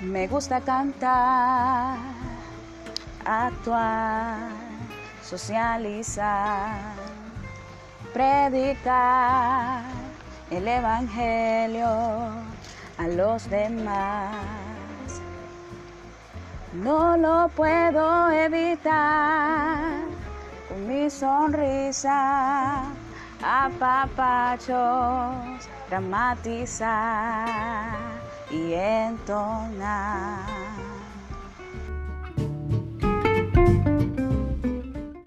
Me gusta cantar, actuar, socializar, predicar el Evangelio a los demás. No lo puedo evitar con mi sonrisa, apapachos, dramatizar y entonar.